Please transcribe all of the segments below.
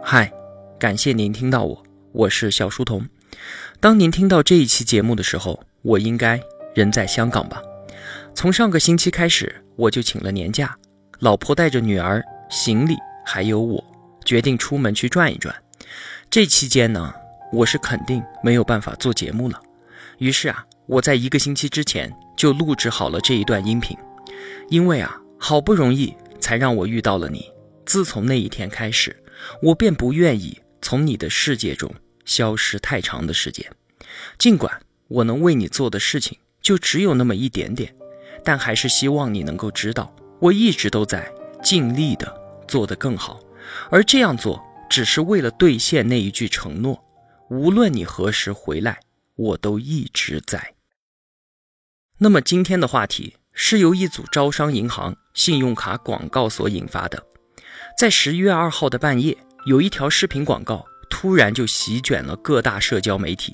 嗨，感谢您听到我，我是小书童。当您听到这一期节目的时候，我应该人在香港吧？从上个星期开始，我就请了年假，老婆带着女儿、行李还有我，决定出门去转一转。这期间呢，我是肯定没有办法做节目了。于是啊，我在一个星期之前就录制好了这一段音频，因为啊，好不容易才让我遇到了你。自从那一天开始，我便不愿意从你的世界中消失太长的时间。尽管我能为你做的事情就只有那么一点点，但还是希望你能够知道，我一直都在尽力的做得更好。而这样做，只是为了兑现那一句承诺：无论你何时回来，我都一直在。那么今天的话题是由一组招商银行信用卡广告所引发的。在十一月二号的半夜，有一条视频广告突然就席卷了各大社交媒体。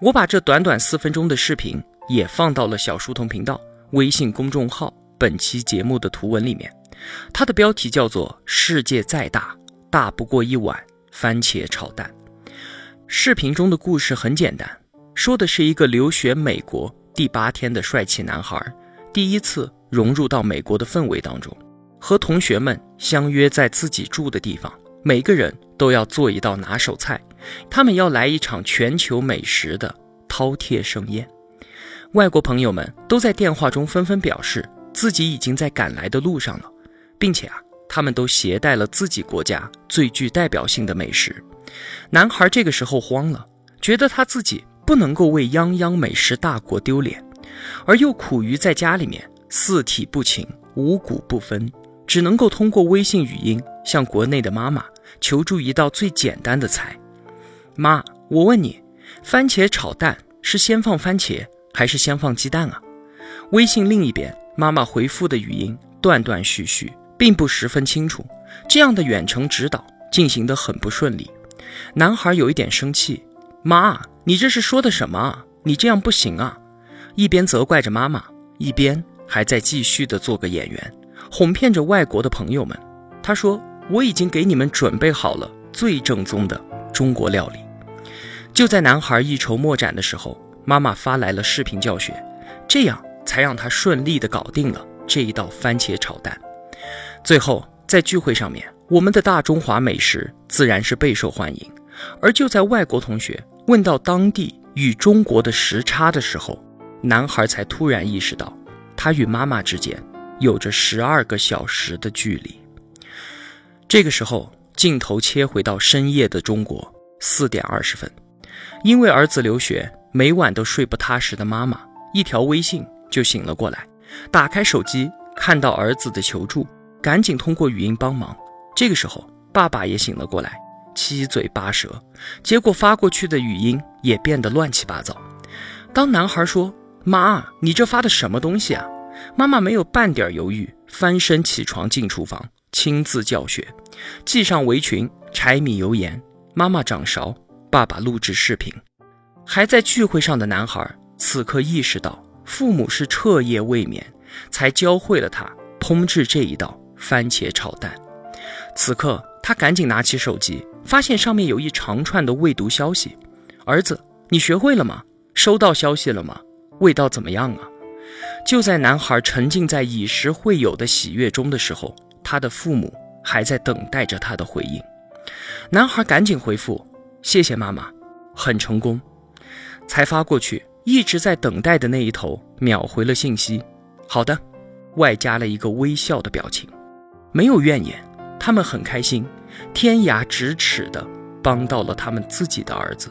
我把这短短四分钟的视频也放到了小书童频道微信公众号本期节目的图文里面。它的标题叫做“世界再大，大不过一碗番茄炒蛋”。视频中的故事很简单，说的是一个留学美国第八天的帅气男孩，第一次融入到美国的氛围当中。和同学们相约在自己住的地方，每个人都要做一道拿手菜，他们要来一场全球美食的饕餮盛宴。外国朋友们都在电话中纷纷表示自己已经在赶来的路上了，并且啊，他们都携带了自己国家最具代表性的美食。男孩这个时候慌了，觉得他自己不能够为泱泱美食大国丢脸，而又苦于在家里面四体不勤，五谷不分。只能够通过微信语音向国内的妈妈求助一道最简单的菜。妈，我问你，番茄炒蛋是先放番茄还是先放鸡蛋啊？微信另一边，妈妈回复的语音断断续续，并不十分清楚。这样的远程指导进行得很不顺利。男孩有一点生气：“妈，你这是说的什么啊？你这样不行啊！”一边责怪着妈妈，一边还在继续的做个演员。哄骗着外国的朋友们，他说：“我已经给你们准备好了最正宗的中国料理。”就在男孩一筹莫展的时候，妈妈发来了视频教学，这样才让他顺利的搞定了这一道番茄炒蛋。最后，在聚会上面，我们的大中华美食自然是备受欢迎。而就在外国同学问到当地与中国的时差的时候，男孩才突然意识到，他与妈妈之间。有着十二个小时的距离。这个时候，镜头切回到深夜的中国，四点二十分。因为儿子留学，每晚都睡不踏实的妈妈，一条微信就醒了过来。打开手机，看到儿子的求助，赶紧通过语音帮忙。这个时候，爸爸也醒了过来，七嘴八舌，结果发过去的语音也变得乱七八糟。当男孩说：“妈，你这发的什么东西啊？”妈妈没有半点犹豫，翻身起床进厨房，亲自教学，系上围裙，柴米油盐，妈妈掌勺，爸爸录制视频。还在聚会上的男孩此刻意识到，父母是彻夜未眠，才教会了他烹制这一道番茄炒蛋。此刻，他赶紧拿起手机，发现上面有一长串的未读消息：“儿子，你学会了吗？收到消息了吗？味道怎么样啊？”就在男孩沉浸在以食会友的喜悦中的时候，他的父母还在等待着他的回应。男孩赶紧回复：“谢谢妈妈，很成功。”才发过去，一直在等待的那一头秒回了信息：“好的。”外加了一个微笑的表情，没有怨言，他们很开心，天涯咫尺的帮到了他们自己的儿子。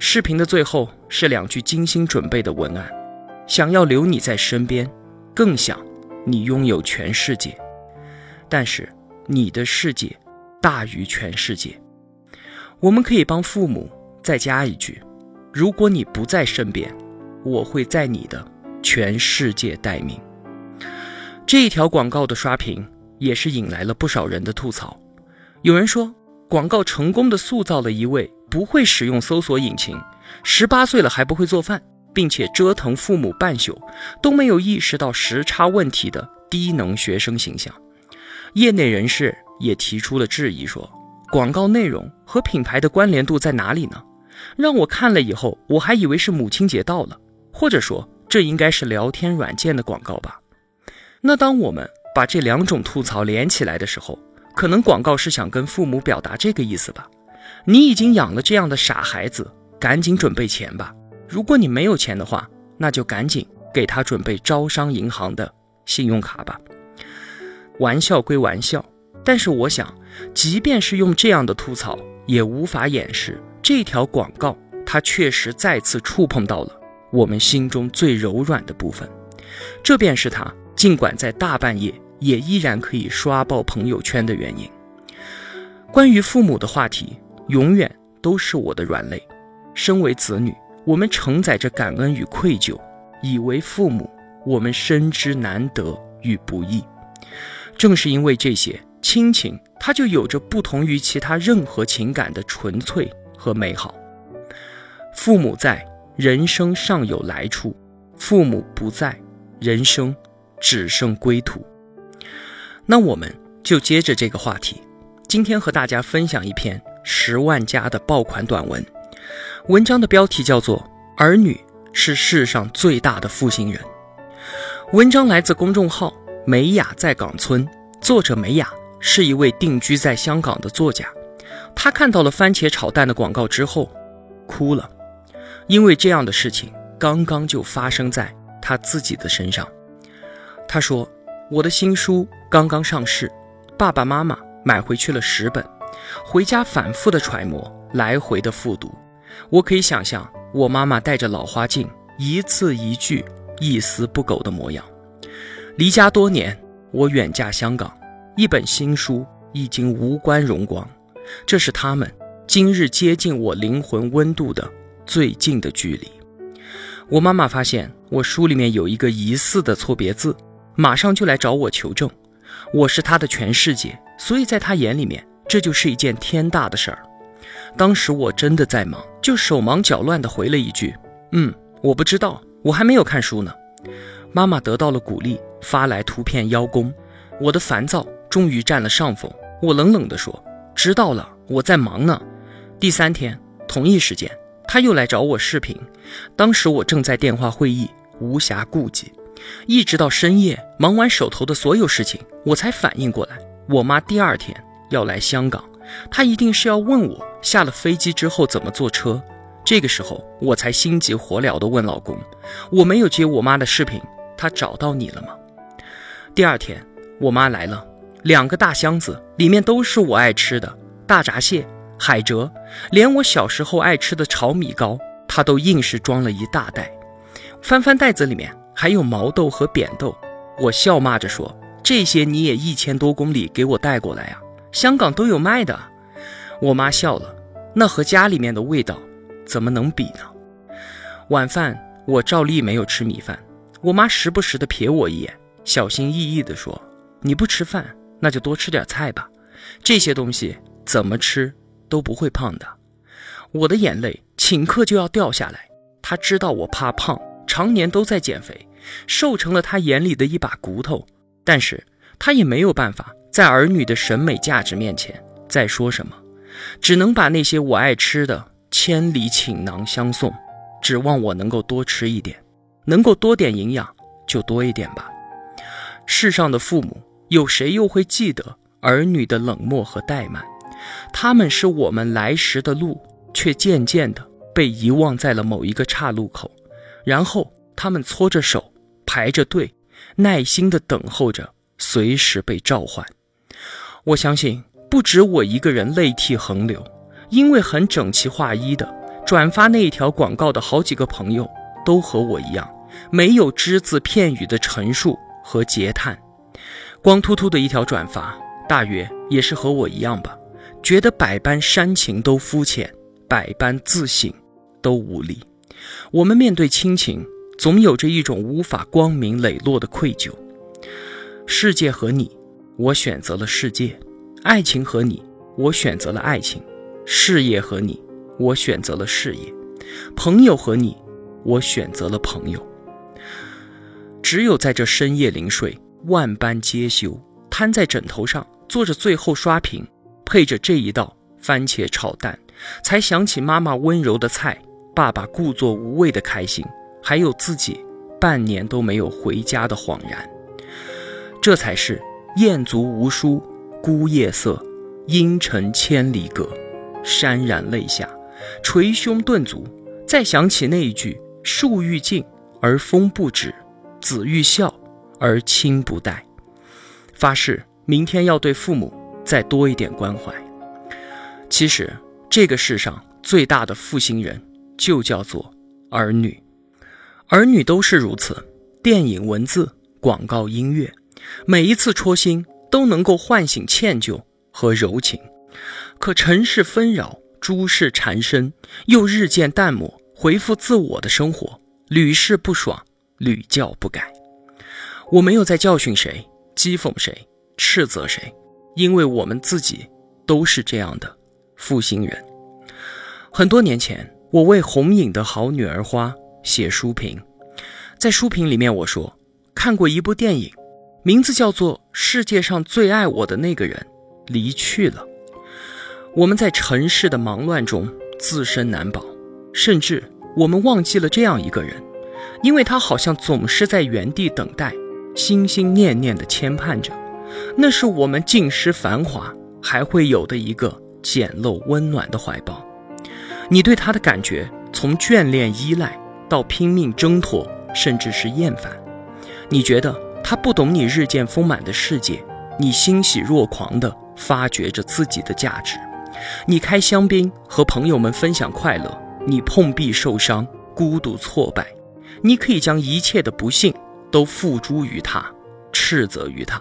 视频的最后是两句精心准备的文案。想要留你在身边，更想你拥有全世界。但是你的世界大于全世界。我们可以帮父母再加一句：如果你不在身边，我会在你的全世界待命。这一条广告的刷屏也是引来了不少人的吐槽。有人说，广告成功的塑造了一位不会使用搜索引擎、十八岁了还不会做饭。并且折腾父母半宿都没有意识到时差问题的低能学生形象，业内人士也提出了质疑，说广告内容和品牌的关联度在哪里呢？让我看了以后，我还以为是母亲节到了，或者说这应该是聊天软件的广告吧。那当我们把这两种吐槽连起来的时候，可能广告是想跟父母表达这个意思吧：你已经养了这样的傻孩子，赶紧准备钱吧。如果你没有钱的话，那就赶紧给他准备招商银行的信用卡吧。玩笑归玩笑，但是我想，即便是用这样的吐槽，也无法掩饰这条广告它确实再次触碰到了我们心中最柔软的部分。这便是它尽管在大半夜也依然可以刷爆朋友圈的原因。关于父母的话题，永远都是我的软肋。身为子女。我们承载着感恩与愧疚，以为父母，我们深知难得与不易。正是因为这些亲情，它就有着不同于其他任何情感的纯粹和美好。父母在，人生尚有来处；父母不在，人生只剩归途。那我们就接着这个话题，今天和大家分享一篇十万加的爆款短文。文章的标题叫做《儿女是世上最大的负心人》。文章来自公众号“美雅在港村”，作者美雅是一位定居在香港的作家。他看到了番茄炒蛋的广告之后，哭了，因为这样的事情刚刚就发生在他自己的身上。他说：“我的新书刚刚上市，爸爸妈妈买回去了十本，回家反复的揣摩，来回的复读。”我可以想象我妈妈戴着老花镜，一字一句一丝不苟的模样。离家多年，我远嫁香港，一本新书已经无关荣光。这是他们今日接近我灵魂温度的最近的距离。我妈妈发现我书里面有一个疑似的错别字，马上就来找我求证。我是她的全世界，所以在她眼里面，这就是一件天大的事儿。当时我真的在忙，就手忙脚乱地回了一句：“嗯，我不知道，我还没有看书呢。”妈妈得到了鼓励，发来图片邀功。我的烦躁终于占了上风，我冷冷地说：“知道了，我在忙呢。”第三天同一时间，他又来找我视频，当时我正在电话会议，无暇顾及，一直到深夜忙完手头的所有事情，我才反应过来，我妈第二天要来香港。他一定是要问我下了飞机之后怎么坐车，这个时候我才心急火燎地问老公：“我没有接我妈的视频，她找到你了吗？”第二天我妈来了，两个大箱子里面都是我爱吃的大闸蟹、海蜇，连我小时候爱吃的炒米糕，她都硬是装了一大袋。翻翻袋子里面还有毛豆和扁豆，我笑骂着说：“这些你也一千多公里给我带过来啊？”香港都有卖的，我妈笑了，那和家里面的味道怎么能比呢？晚饭我照例没有吃米饭，我妈时不时的瞥我一眼，小心翼翼的说：“你不吃饭，那就多吃点菜吧，这些东西怎么吃都不会胖的。”我的眼泪顷刻就要掉下来。她知道我怕胖，常年都在减肥，瘦成了她眼里的一把骨头，但是她也没有办法。在儿女的审美价值面前，再说什么，只能把那些我爱吃的千里请囊相送，指望我能够多吃一点，能够多点营养就多一点吧。世上的父母，有谁又会记得儿女的冷漠和怠慢？他们是我们来时的路，却渐渐的被遗忘在了某一个岔路口，然后他们搓着手，排着队，耐心的等候着，随时被召唤。我相信不止我一个人泪涕横流，因为很整齐划一的转发那一条广告的好几个朋友都和我一样，没有只字片语的陈述和嗟叹，光秃秃的一条转发，大约也是和我一样吧，觉得百般煽情都肤浅，百般自省都无力。我们面对亲情，总有着一种无法光明磊落的愧疚。世界和你。我选择了世界，爱情和你；我选择了爱情，事业和你；我选择了事业，朋友和你；我选择了朋友。只有在这深夜临睡，万般皆休，瘫在枕头上，做着最后刷屏，配着这一道番茄炒蛋，才想起妈妈温柔的菜，爸爸故作无畏的开心，还有自己半年都没有回家的恍然。这才是雁足无书，孤夜色，阴沉千里阁，潸然泪下，捶胸顿足。再想起那一句“树欲静而风不止，子欲孝而亲不待”，发誓明天要对父母再多一点关怀。其实，这个世上最大的负心人就叫做儿女，儿女都是如此。电影、文字、广告、音乐，每一次戳心都能够唤醒歉疚和柔情。可尘世纷扰，诸事缠身，又日渐淡漠，回复自我的生活屡试不爽，屡教不改。我没有在教训谁、讥讽谁、斥责谁，因为我们自己都是这样的。负心人。很多年前，我为红影的好女儿花写书评，在书评里面我说，看过一部电影，名字叫做《世界上最爱我的那个人离去了》。我们在尘世的忙乱中自身难保，甚至我们忘记了这样一个人，因为他好像总是在原地等待，心心念念的牵绊着。那是我们尽失繁华还会有的一个。简陋温暖的怀抱，你对他的感觉从眷恋依赖到拼命挣脱，甚至是厌烦。你觉得他不懂你日渐丰满的世界，你欣喜若狂地发掘着自己的价值。你开香槟和朋友们分享快乐，你碰壁受伤、孤独挫败，你可以将一切的不幸都付诸于他，斥责于他，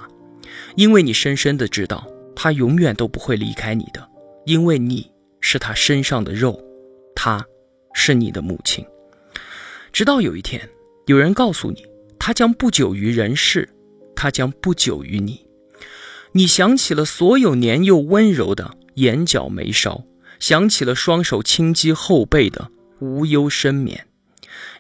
因为你深深的知道他永远都不会离开你的。因为你是他身上的肉，他是你的母亲。直到有一天，有人告诉你，他将不久于人世，他将不久于你。你想起了所有年幼温柔的眼角眉梢，想起了双手轻击后背的无忧深眠。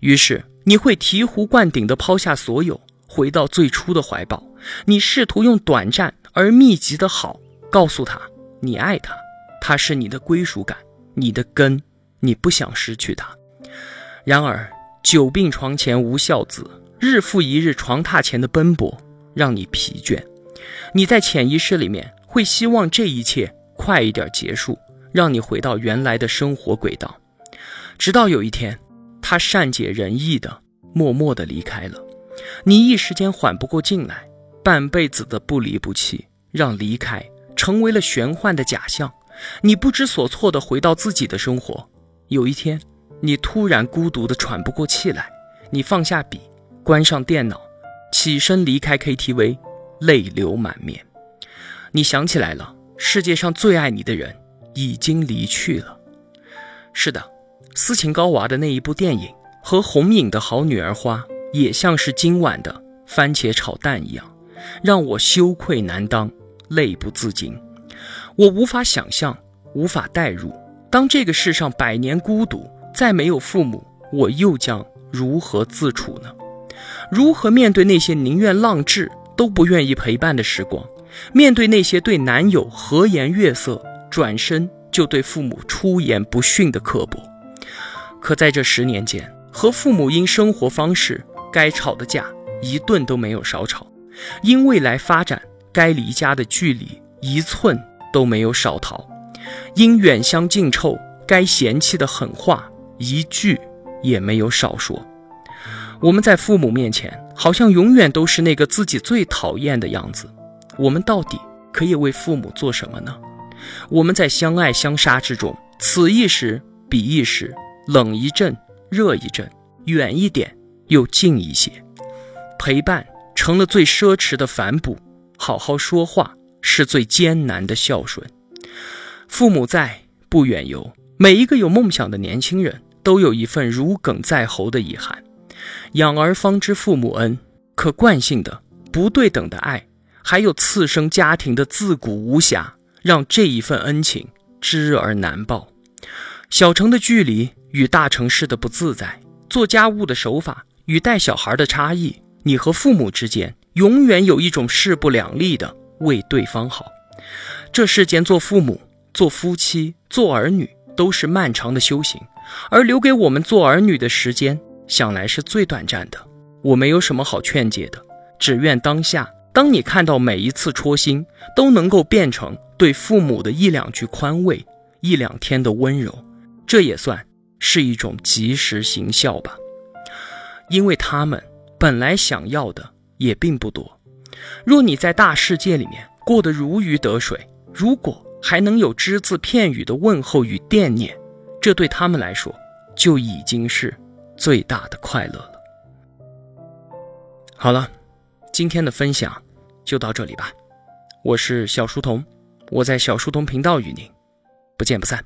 于是，你会醍醐灌顶地抛下所有，回到最初的怀抱。你试图用短暂而密集的好告诉他，你爱他。他是你的归属感，你的根，你不想失去他。然而，久病床前无孝子，日复一日床榻前的奔波让你疲倦。你在潜意识里面会希望这一切快一点结束，让你回到原来的生活轨道。直到有一天，他善解人意的默默的离开了，你一时间缓不过劲来，半辈子的不离不弃，让离开成为了玄幻的假象。你不知所措的回到自己的生活。有一天，你突然孤独的喘不过气来，你放下笔，关上电脑，起身离开 KTV，泪流满面。你想起来了，世界上最爱你的人已经离去了。是的，斯琴高娃的那一部电影和红影的好女儿花，也像是今晚的番茄炒蛋一样，让我羞愧难当，泪不自禁。我无法想象，无法代入，当这个世上百年孤独，再没有父母，我又将如何自处呢？如何面对那些宁愿浪掷都不愿意陪伴的时光？面对那些对男友和颜悦色，转身就对父母出言不逊的刻薄？可在这十年间，和父母因生活方式该吵的架一顿都没有少吵，因未来发展该离家的距离一寸。都没有少逃，因远香近臭，该嫌弃的狠话一句也没有少说。我们在父母面前，好像永远都是那个自己最讨厌的样子。我们到底可以为父母做什么呢？我们在相爱相杀之中，此一时彼一时，冷一阵，热一阵，远一点又近一些，陪伴成了最奢侈的反哺。好好说话。是最艰难的孝顺。父母在，不远游。每一个有梦想的年轻人都有一份如鲠在喉的遗憾。养儿方知父母恩，可惯性的、不对等的爱，还有次生家庭的自古无暇，让这一份恩情知而难报。小城的距离与大城市的不自在，做家务的手法与带小孩的差异，你和父母之间永远有一种势不两立的。为对方好，这世间做父母做夫妻、做儿女都是漫长的修行，而留给我们做儿女的时间，想来是最短暂的。我没有什么好劝解的，只愿当下，当你看到每一次戳心，都能够变成对父母的一两句宽慰，一两天的温柔，这也算是一种及时行孝吧。因为他们本来想要的也并不多。若你在大世界里面过得如鱼得水，如果还能有只字片语的问候与惦念，这对他们来说就已经是最大的快乐了。好了，今天的分享就到这里吧。我是小书童，我在小书童频道与您不见不散。